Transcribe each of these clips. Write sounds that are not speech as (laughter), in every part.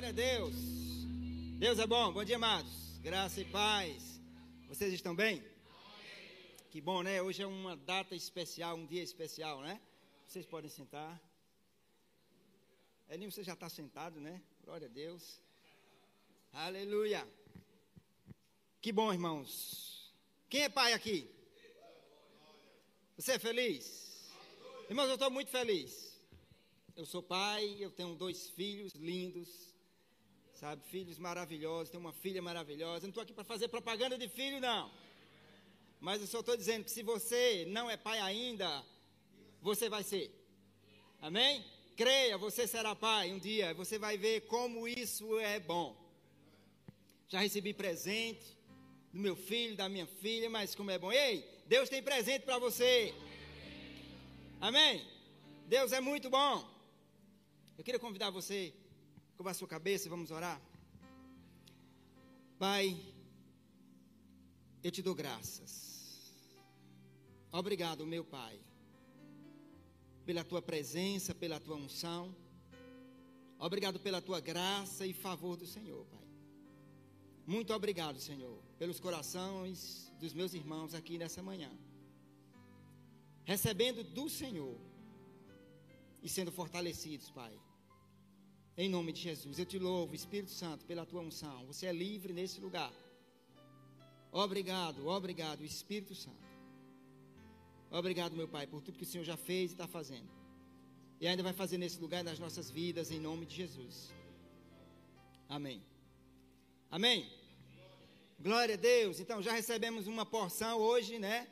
Glória a Deus. Deus é bom. Bom dia, amados. Graça e paz. Vocês estão bem? Que bom, né? Hoje é uma data especial, um dia especial, né? Vocês podem sentar. Elinho, você já está sentado, né? Glória a Deus. Aleluia. Que bom, irmãos. Quem é pai aqui? Você é feliz? Irmãos, eu estou muito feliz. Eu sou pai, eu tenho dois filhos lindos, sabe? Filhos maravilhosos, tenho uma filha maravilhosa. Eu não estou aqui para fazer propaganda de filho, não. Mas eu só estou dizendo que se você não é pai ainda, você vai ser. Amém? Creia, você será pai um dia. Você vai ver como isso é bom. Já recebi presente do meu filho, da minha filha, mas como é bom. Ei, Deus tem presente para você. Amém? Deus é muito bom. Eu queria convidar você, curvar sua cabeça e vamos orar. Pai, eu te dou graças. Obrigado, meu Pai, pela tua presença, pela tua unção. Obrigado pela tua graça e favor do Senhor, Pai. Muito obrigado, Senhor, pelos corações dos meus irmãos aqui nessa manhã. Recebendo do Senhor e sendo fortalecidos, Pai. Em nome de Jesus, eu te louvo, Espírito Santo, pela tua unção. Você é livre nesse lugar. Obrigado, obrigado, Espírito Santo. Obrigado, meu Pai, por tudo que o Senhor já fez e está fazendo. E ainda vai fazer nesse lugar nas nossas vidas, em nome de Jesus. Amém. Amém. Glória a Deus. Então já recebemos uma porção hoje, né?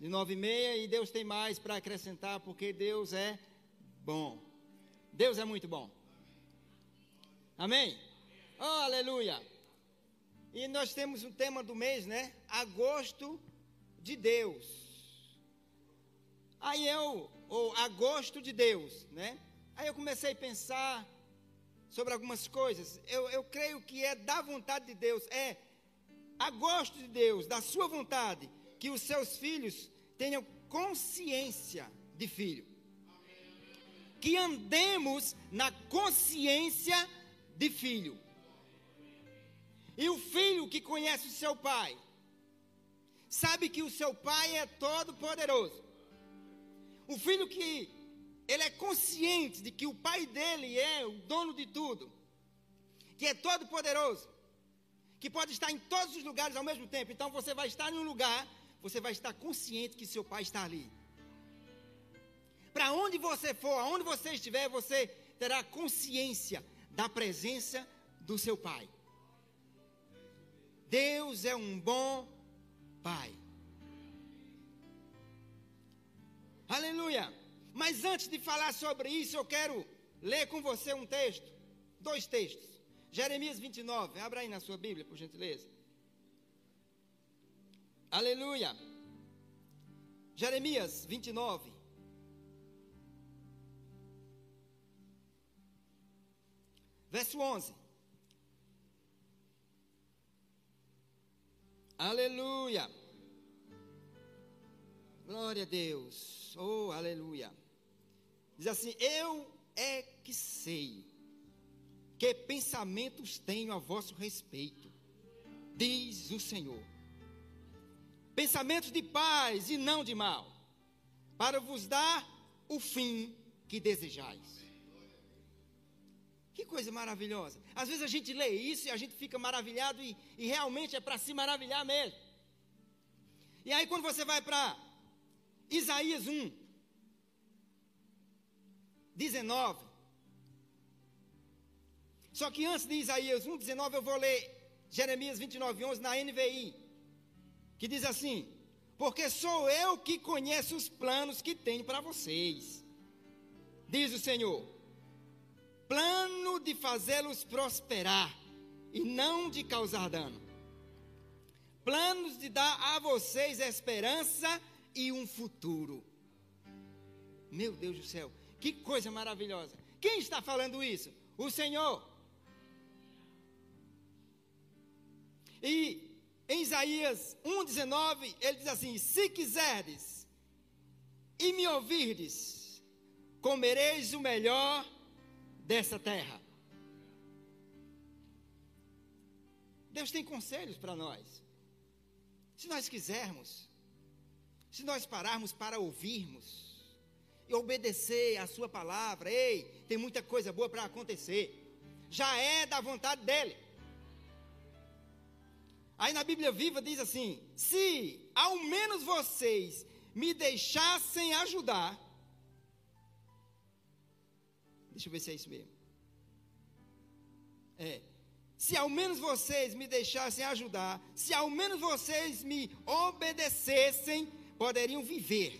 De nove e meia e Deus tem mais para acrescentar, porque Deus é bom. Deus é muito bom. Amém? Oh, aleluia! E nós temos um tema do mês, né? Agosto de Deus. Aí eu, ou agosto de Deus, né? Aí eu comecei a pensar sobre algumas coisas. Eu, eu creio que é da vontade de Deus, é agosto de Deus, da sua vontade, que os seus filhos tenham consciência de filho. Que andemos na consciência de filho. E o filho que conhece o seu pai, sabe que o seu pai é todo poderoso. O filho que ele é consciente de que o pai dele é o dono de tudo, que é todo poderoso, que pode estar em todos os lugares ao mesmo tempo. Então você vai estar em um lugar, você vai estar consciente que seu pai está ali. Para onde você for, aonde você estiver, você terá consciência da presença do seu Pai. Deus é um bom Pai. Aleluia. Mas antes de falar sobre isso, eu quero ler com você um texto, dois textos. Jeremias 29, abra aí na sua Bíblia, por gentileza. Aleluia. Jeremias 29. Verso 11. Aleluia. Glória a Deus. Oh, aleluia. Diz assim: Eu é que sei que pensamentos tenho a vosso respeito, diz o Senhor. Pensamentos de paz e não de mal, para vos dar o fim que desejais. Que coisa maravilhosa. Às vezes a gente lê isso e a gente fica maravilhado e, e realmente é para se maravilhar mesmo. E aí quando você vai para Isaías 1, 19. Só que antes de Isaías 1, 19, eu vou ler Jeremias 29, 11 na NVI. Que diz assim: Porque sou eu que conheço os planos que tenho para vocês, diz o Senhor plano de fazê-los prosperar e não de causar dano. Planos de dar a vocês esperança e um futuro. Meu Deus do céu, que coisa maravilhosa. Quem está falando isso? O Senhor. E em Isaías 1,19, ele diz assim: Se quiserdes e me ouvirdes, comereis o melhor dessa terra. Deus tem conselhos para nós. Se nós quisermos, se nós pararmos para ouvirmos e obedecer a Sua palavra, ei, tem muita coisa boa para acontecer. Já é da vontade dEle. Aí na Bíblia Viva diz assim: se ao menos vocês me deixassem ajudar. Deixa eu ver se é isso mesmo. É. Se ao menos vocês me deixassem ajudar, se ao menos vocês me obedecessem, poderiam viver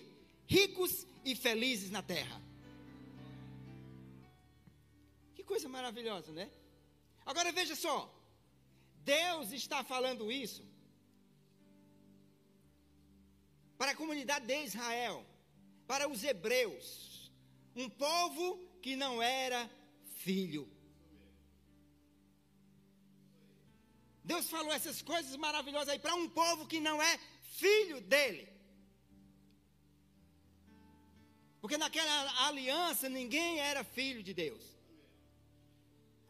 ricos e felizes na terra. Que coisa maravilhosa, né? Agora veja só. Deus está falando isso para a comunidade de Israel, para os hebreus, um povo que não era filho. Deus falou essas coisas maravilhosas aí para um povo que não é filho dele. Porque naquela aliança ninguém era filho de Deus.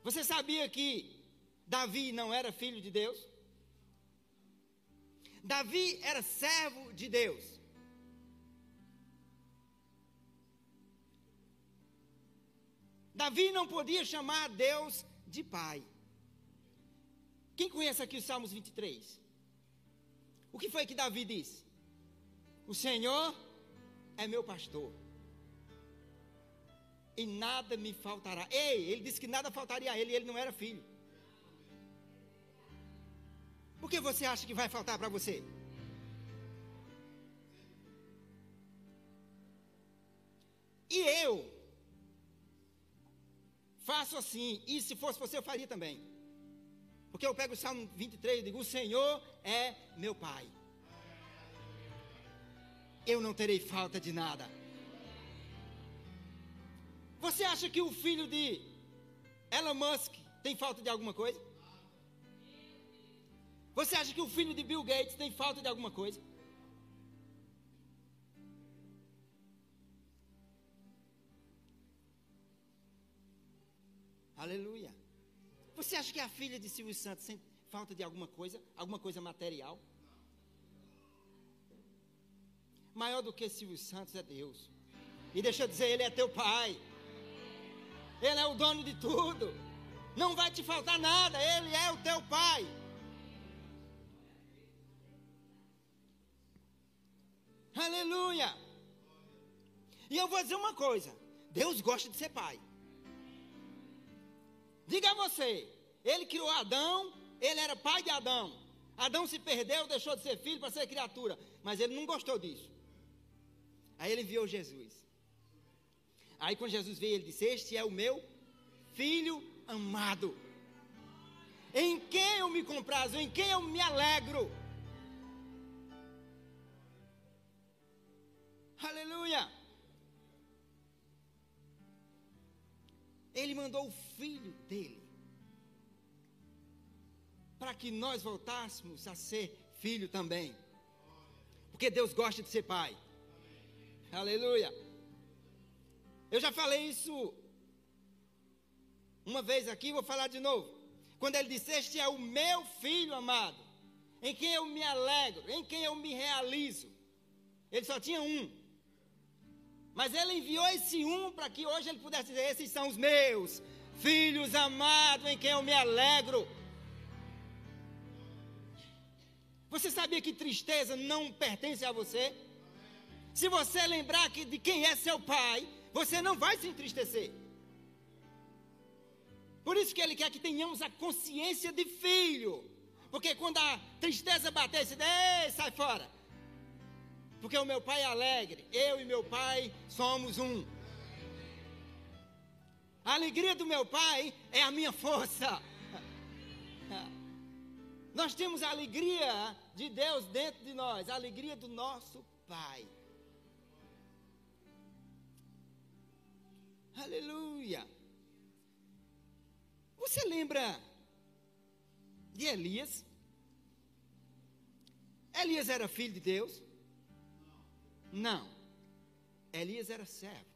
Você sabia que Davi não era filho de Deus? Davi era servo de Deus. Davi não podia chamar Deus de pai. Quem conhece aqui os Salmos 23? O que foi que Davi disse? O Senhor é meu pastor. E nada me faltará. Ei, ele disse que nada faltaria a ele, e ele não era filho. Por que você acha que vai faltar para você? E eu faço assim, e se fosse você eu faria também. Porque eu pego o Salmo 23 e digo: O Senhor é meu Pai. Eu não terei falta de nada. Você acha que o filho de Elon Musk tem falta de alguma coisa? Você acha que o filho de Bill Gates tem falta de alguma coisa? Aleluia. Você acha que a filha de Silvio Santos tem falta de alguma coisa? Alguma coisa material? Maior do que Silvio Santos é Deus. E deixa eu dizer, Ele é teu pai. Ele é o dono de tudo. Não vai te faltar nada, Ele é o teu pai. Aleluia! E eu vou dizer uma coisa: Deus gosta de ser pai. Diga a você, ele criou Adão, ele era pai de Adão. Adão se perdeu, deixou de ser filho para ser criatura, mas ele não gostou disso. Aí ele enviou Jesus. Aí quando Jesus veio, ele disse: Este é o meu filho amado, em quem eu me comprazo, em quem eu me alegro. Aleluia! Ele mandou o filho dele para que nós voltássemos a ser filho também. Porque Deus gosta de ser pai. Aleluia! Eu já falei isso uma vez aqui, vou falar de novo. Quando ele disse: Este é o meu filho amado, em quem eu me alegro, em quem eu me realizo. Ele só tinha um. Mas ele enviou esse um para que hoje ele pudesse dizer: Esses são os meus filhos amados em quem eu me alegro. Você sabia que tristeza não pertence a você? Se você lembrar que de quem é seu pai, você não vai se entristecer. Por isso que ele quer que tenhamos a consciência de filho. Porque quando a tristeza bater, você diz, sai fora porque o meu pai é alegre, eu e meu pai somos um. A alegria do meu pai é a minha força. Nós temos a alegria de Deus dentro de nós, a alegria do nosso Pai. Aleluia. Você lembra de Elias? Elias era filho de Deus. Não. Elias era servo.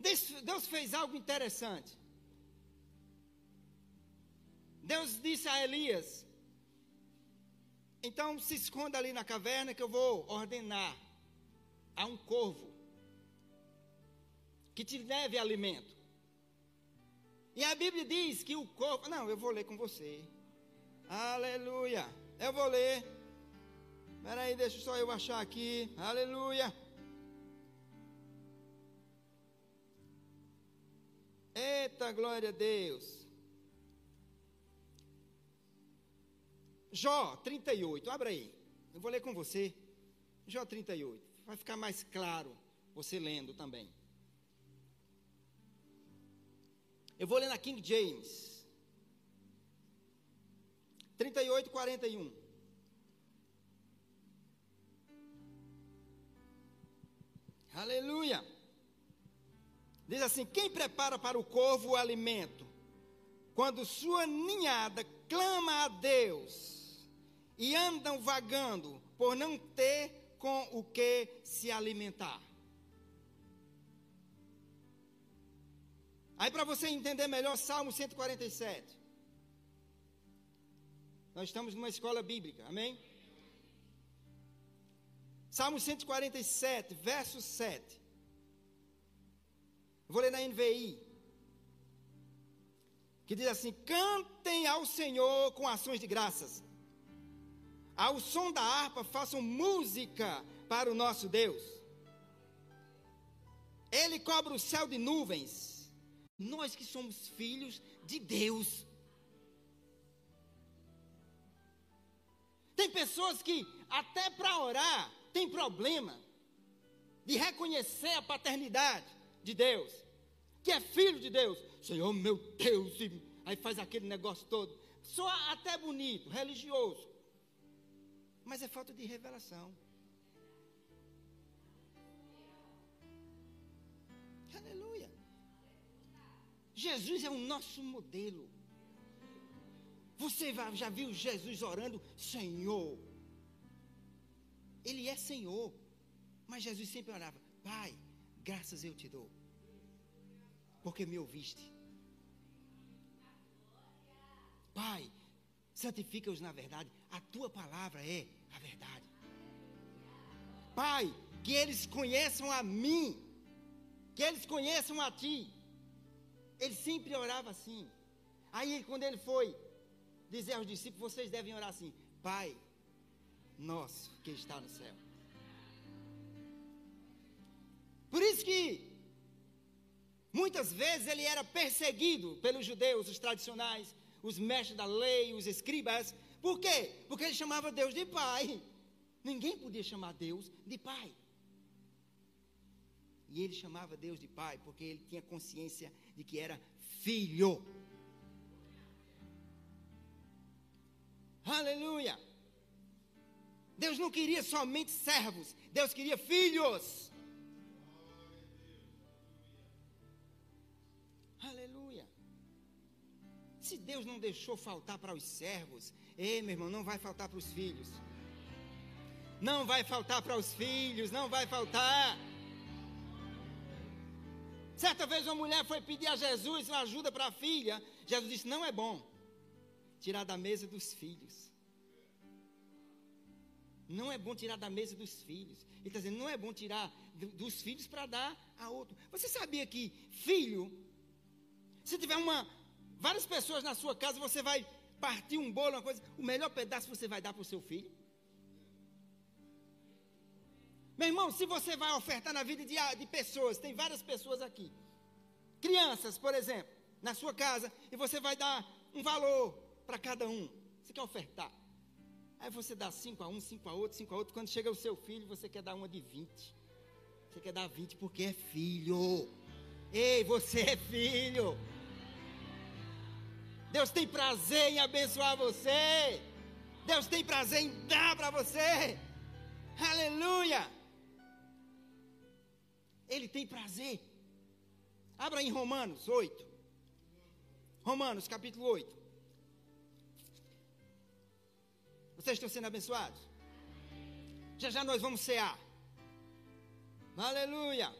Deus fez algo interessante. Deus disse a Elias: Então se esconda ali na caverna que eu vou ordenar a um corvo que te leve alimento. E a Bíblia diz que o corvo. Não, eu vou ler com você. Aleluia. Eu vou ler. Espera aí, deixa só eu achar aqui. Aleluia. Glória a Deus. Jó 38, abra aí. Eu vou ler com você. Jó 38. Vai ficar mais claro você lendo também. Eu vou ler na King James. 38, 41. Aleluia. Diz assim: Quem prepara para o corvo o alimento, quando sua ninhada clama a Deus e andam vagando por não ter com o que se alimentar. Aí, para você entender melhor, Salmo 147. Nós estamos numa escola bíblica, amém? Salmo 147, verso 7. Vou ler na NVI. Que diz assim: Cantem ao Senhor com ações de graças. Ao som da harpa, façam música para o nosso Deus. Ele cobre o céu de nuvens. Nós que somos filhos de Deus. Tem pessoas que, até para orar, tem problema de reconhecer a paternidade de Deus, que é filho de Deus. Senhor, meu Deus, e aí faz aquele negócio todo. Só até bonito, religioso. Mas é falta de revelação. Aleluia. Jesus é o nosso modelo. Você já viu Jesus orando, Senhor? Ele é Senhor. Mas Jesus sempre orava, Pai, graças eu te dou, porque me ouviste. Pai, santifica-os na verdade, a tua palavra é a verdade. Pai, que eles conheçam a mim, que eles conheçam a ti. Ele sempre orava assim. Aí, quando ele foi dizer aos discípulos: vocês devem orar assim, Pai, nosso que está no céu. Por isso que muitas vezes ele era perseguido pelos judeus, os tradicionais, os mestres da lei, os escribas. Por quê? Porque ele chamava Deus de pai. Ninguém podia chamar Deus de pai. E ele chamava Deus de pai porque ele tinha consciência de que era filho. Aleluia. Deus não queria somente servos, Deus queria filhos. Se Deus não deixou faltar para os servos, ei, meu irmão, não vai faltar para os filhos. Não vai faltar para os filhos, não vai faltar. Certa vez uma mulher foi pedir a Jesus ajuda para a filha. Jesus disse: Não é bom tirar da mesa dos filhos. Não é bom tirar da mesa dos filhos. Ele está dizendo: Não é bom tirar dos filhos para dar a outro. Você sabia que filho se tiver uma, várias pessoas na sua casa, você vai partir um bolo, uma coisa, o melhor pedaço você vai dar para o seu filho. Meu irmão, se você vai ofertar na vida de, de pessoas, tem várias pessoas aqui, crianças, por exemplo, na sua casa, e você vai dar um valor para cada um. Você quer ofertar. Aí você dá cinco a um, cinco a outro, cinco a outro. Quando chega o seu filho, você quer dar uma de vinte. Você quer dar vinte porque é filho. Ei, você é filho. Deus tem prazer em abençoar você. Deus tem prazer em dar para você. Aleluia. Ele tem prazer. Abra em Romanos 8. Romanos capítulo 8. Vocês estão sendo abençoados? Já já nós vamos cear. Aleluia.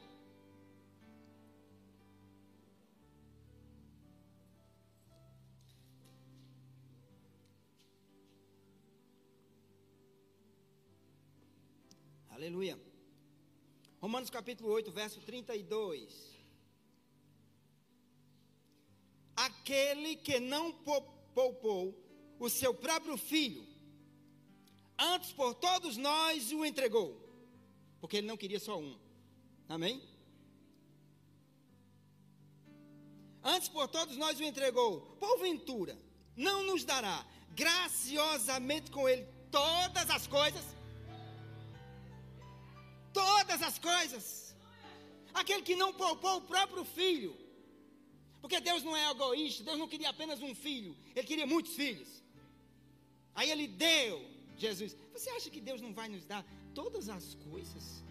Aleluia. Romanos capítulo 8, verso 32. Aquele que não poupou o seu próprio filho, antes por todos nós o entregou, porque ele não queria só um. Amém? Antes por todos nós o entregou, porventura, não nos dará graciosamente com ele todas as coisas? Todas as coisas. Aquele que não poupou o próprio filho. Porque Deus não é egoísta, Deus não queria apenas um filho, Ele queria muitos filhos. Aí Ele deu Jesus. Você acha que Deus não vai nos dar todas as coisas?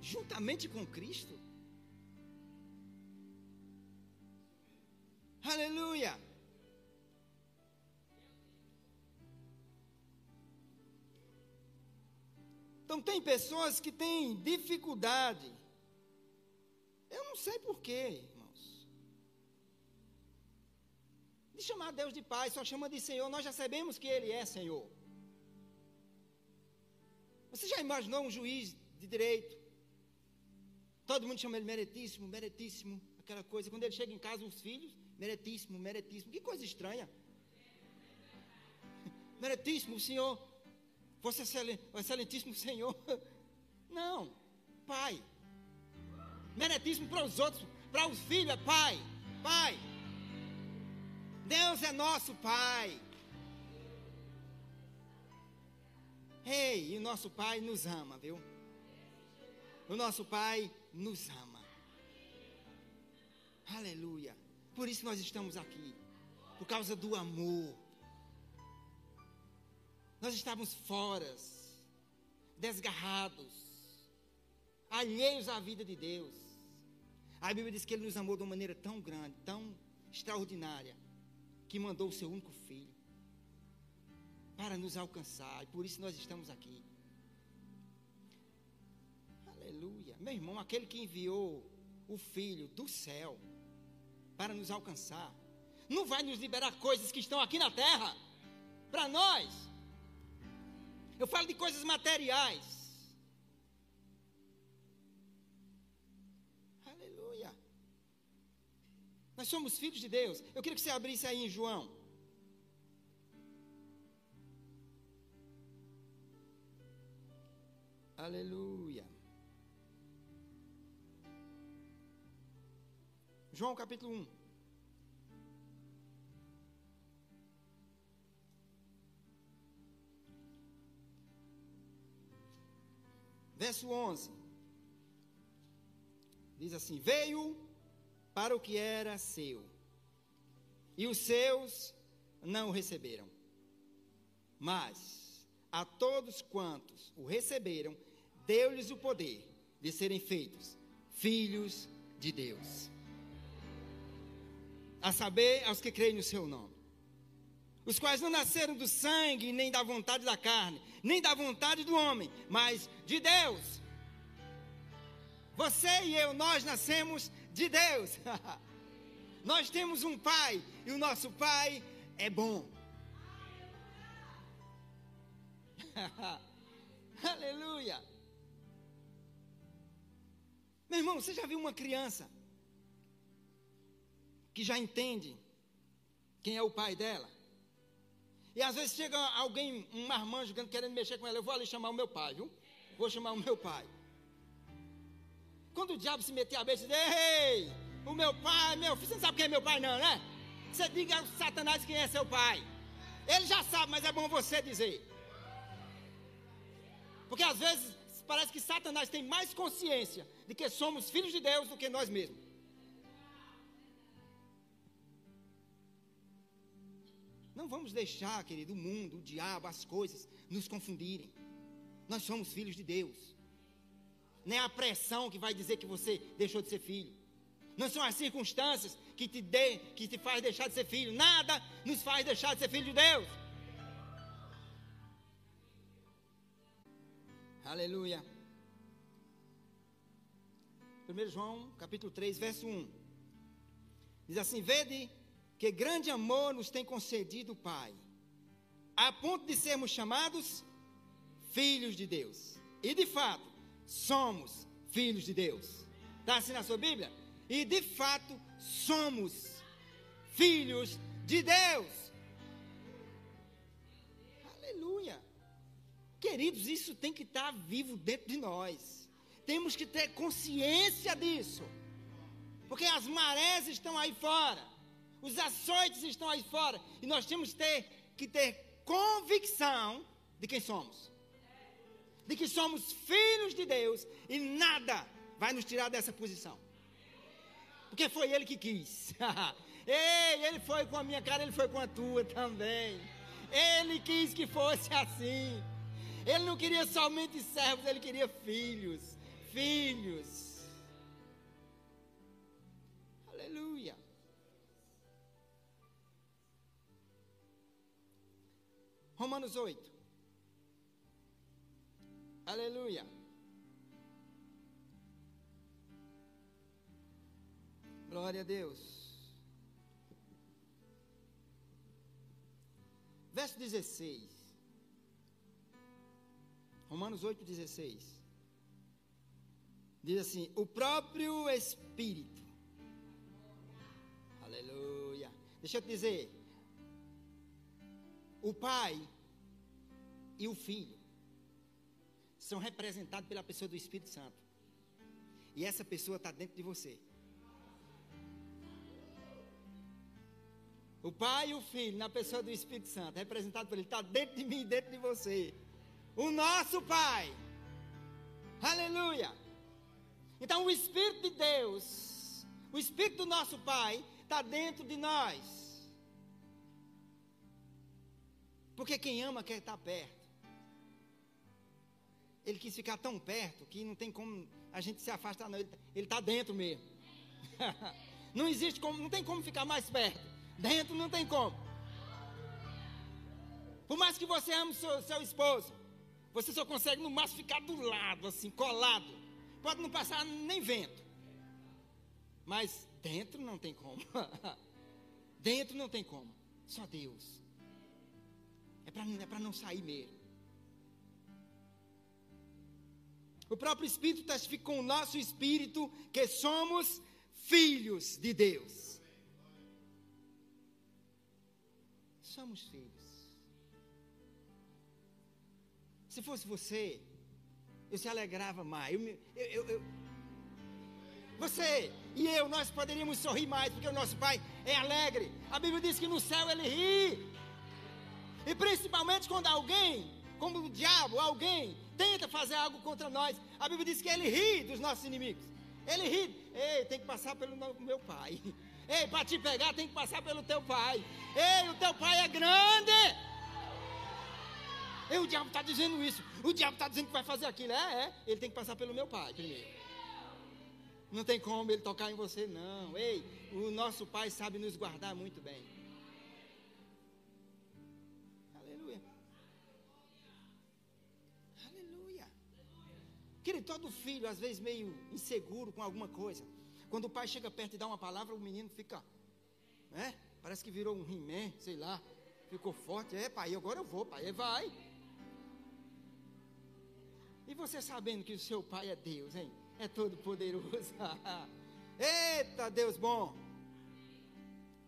Juntamente com Cristo? Aleluia! Então, tem pessoas que têm dificuldade. Eu não sei porquê, irmãos. De chamar Deus de Pai, só chama de Senhor. Nós já sabemos que Ele é Senhor. Você já imaginou um juiz de direito? Todo mundo chama ele meritíssimo, meritíssimo, aquela coisa. Quando ele chega em casa, os filhos, meritíssimo, meritíssimo. Que coisa estranha. (laughs) Meritíssimo, o senhor Vosso excelentíssimo Senhor. (laughs) Não, Pai. Meritíssimo para os outros, para os filhos é Pai. Pai. Deus é nosso Pai. Ei, e o nosso Pai nos ama, viu? O nosso Pai nos ama. Aleluia. Por isso nós estamos aqui. Por causa do amor. Nós estávamos fora, desgarrados, alheios à vida de Deus. A Bíblia diz que Ele nos amou de uma maneira tão grande, tão extraordinária, que mandou o seu único filho para nos alcançar, e por isso nós estamos aqui. Aleluia. Meu irmão, aquele que enviou o filho do céu para nos alcançar, não vai nos liberar coisas que estão aqui na terra para nós. Eu falo de coisas materiais. Aleluia. Nós somos filhos de Deus. Eu queria que você abrisse aí em João. Aleluia. João capítulo 1. Verso 11. Diz assim: Veio para o que era seu, e os seus não o receberam. Mas a todos quantos o receberam, deu-lhes o poder de serem feitos filhos de Deus. A saber, aos que creem no seu nome os quais não nasceram do sangue, nem da vontade da carne, nem da vontade do homem, mas de Deus. Você e eu, nós nascemos de Deus. (laughs) nós temos um Pai, e o nosso Pai é bom. (laughs) Aleluia. Meu irmão, você já viu uma criança que já entende quem é o pai dela? E às vezes chega alguém, um marmanjo, querendo mexer com ela. Eu vou ali chamar o meu pai, viu? Vou chamar o meu pai. Quando o diabo se meter a besta, diz: Ei, o meu pai, meu filho, você não sabe quem é meu pai, não, né? Você diga ao Satanás quem é seu pai. Ele já sabe, mas é bom você dizer. Porque às vezes parece que Satanás tem mais consciência de que somos filhos de Deus do que nós mesmos. Não vamos deixar, querido, o mundo, o diabo, as coisas nos confundirem. Nós somos filhos de Deus. Não é a pressão que vai dizer que você deixou de ser filho. Não são as circunstâncias que te, que te faz deixar de ser filho. Nada nos faz deixar de ser filho de Deus. Aleluia. 1 João, capítulo 3, verso 1. Diz assim: Vede que grande amor nos tem concedido o Pai, a ponto de sermos chamados filhos de Deus. E de fato, somos filhos de Deus. Está assim na sua Bíblia? E de fato, somos filhos de Deus. Aleluia. Queridos, isso tem que estar vivo dentro de nós. Temos que ter consciência disso. Porque as marés estão aí fora. Os açoites estão aí fora. E nós temos ter, que ter convicção de quem somos. De que somos filhos de Deus. E nada vai nos tirar dessa posição. Porque foi Ele que quis. (laughs) Ei, Ele foi com a minha cara, Ele foi com a tua também. Ele quis que fosse assim. Ele não queria somente servos, Ele queria filhos. Filhos. Aleluia. Romanos 8. Aleluia. Glória a Deus. Verso 16. Romanos 8, 16. Diz assim: O próprio Espírito. Aleluia. Deixa eu te dizer. O Pai e o Filho são representados pela pessoa do Espírito Santo. E essa pessoa está dentro de você. O Pai e o Filho, na pessoa do Espírito Santo, representado por Ele, está dentro de mim, dentro de você. O nosso Pai. Aleluia. Então, o Espírito de Deus, o Espírito do nosso Pai, está dentro de nós. Porque quem ama quer estar perto. Ele quis ficar tão perto que não tem como a gente se afastar, não. Ele está dentro mesmo. (laughs) não existe como, não tem como ficar mais perto. Dentro não tem como. Por mais que você ame seu, seu esposo, você só consegue no máximo ficar do lado, assim, colado. Pode não passar nem vento. Mas dentro não tem como. (laughs) dentro não tem como. Só Deus. É para é não sair mesmo. O próprio Espírito testifica com o nosso espírito que somos filhos de Deus. somos filhos. Se fosse você, eu se alegrava mais. Eu, eu, eu, você e eu, nós poderíamos sorrir mais, porque o nosso Pai é alegre. A Bíblia diz que no céu ele ri. E principalmente quando alguém, como o diabo, alguém, tenta fazer algo contra nós, a Bíblia diz que ele ri dos nossos inimigos. Ele ri. Ei, tem que passar pelo meu pai. (laughs) Ei, para te pegar tem que passar pelo teu pai. Ei, o teu pai é grande. Ei, o diabo está dizendo isso. O diabo está dizendo que vai fazer aquilo. É, é. Ele tem que passar pelo meu pai primeiro. Não tem como ele tocar em você, não. Ei, o nosso pai sabe nos guardar muito bem. Querido, todo filho, às vezes meio inseguro com alguma coisa. Quando o pai chega perto e dá uma palavra, o menino fica, né? Parece que virou um rimé, sei lá. Ficou forte. É, pai, agora eu vou, pai. Vai. E você sabendo que o seu pai é Deus, hein? É todo poderoso. (laughs) Eita, Deus bom.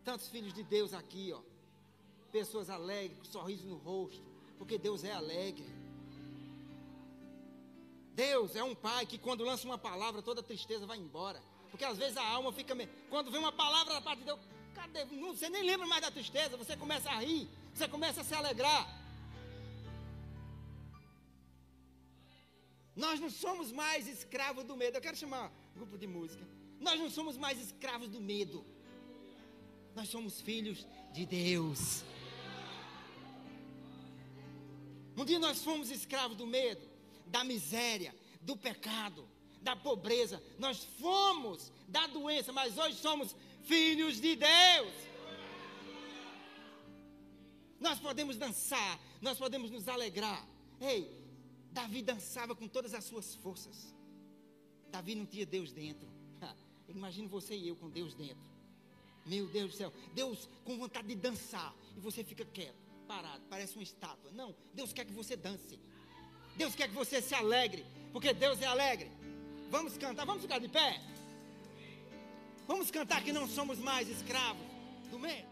Tantos filhos de Deus aqui, ó. Pessoas alegres, com sorriso no rosto. Porque Deus é alegre. Deus é um pai que quando lança uma palavra, toda tristeza vai embora. Porque às vezes a alma fica. Quando vem uma palavra da parte de Deus, cadê? Não, você nem lembra mais da tristeza, você começa a rir, você começa a se alegrar. Nós não somos mais escravos do medo. Eu quero chamar um grupo de música. Nós não somos mais escravos do medo. Nós somos filhos de Deus. Um dia nós fomos escravos do medo, da miséria, do pecado da pobreza, nós fomos da doença, mas hoje somos filhos de Deus. Nós podemos dançar, nós podemos nos alegrar. Ei, Davi dançava com todas as suas forças. Davi não tinha Deus dentro. Imagina você e eu com Deus dentro. Meu Deus do céu, Deus com vontade de dançar e você fica quieto, parado, parece uma estátua. Não, Deus quer que você dance. Deus quer que você se alegre, porque Deus é alegre. Vamos cantar, vamos ficar de pé. Vamos cantar que não somos mais escravos do medo.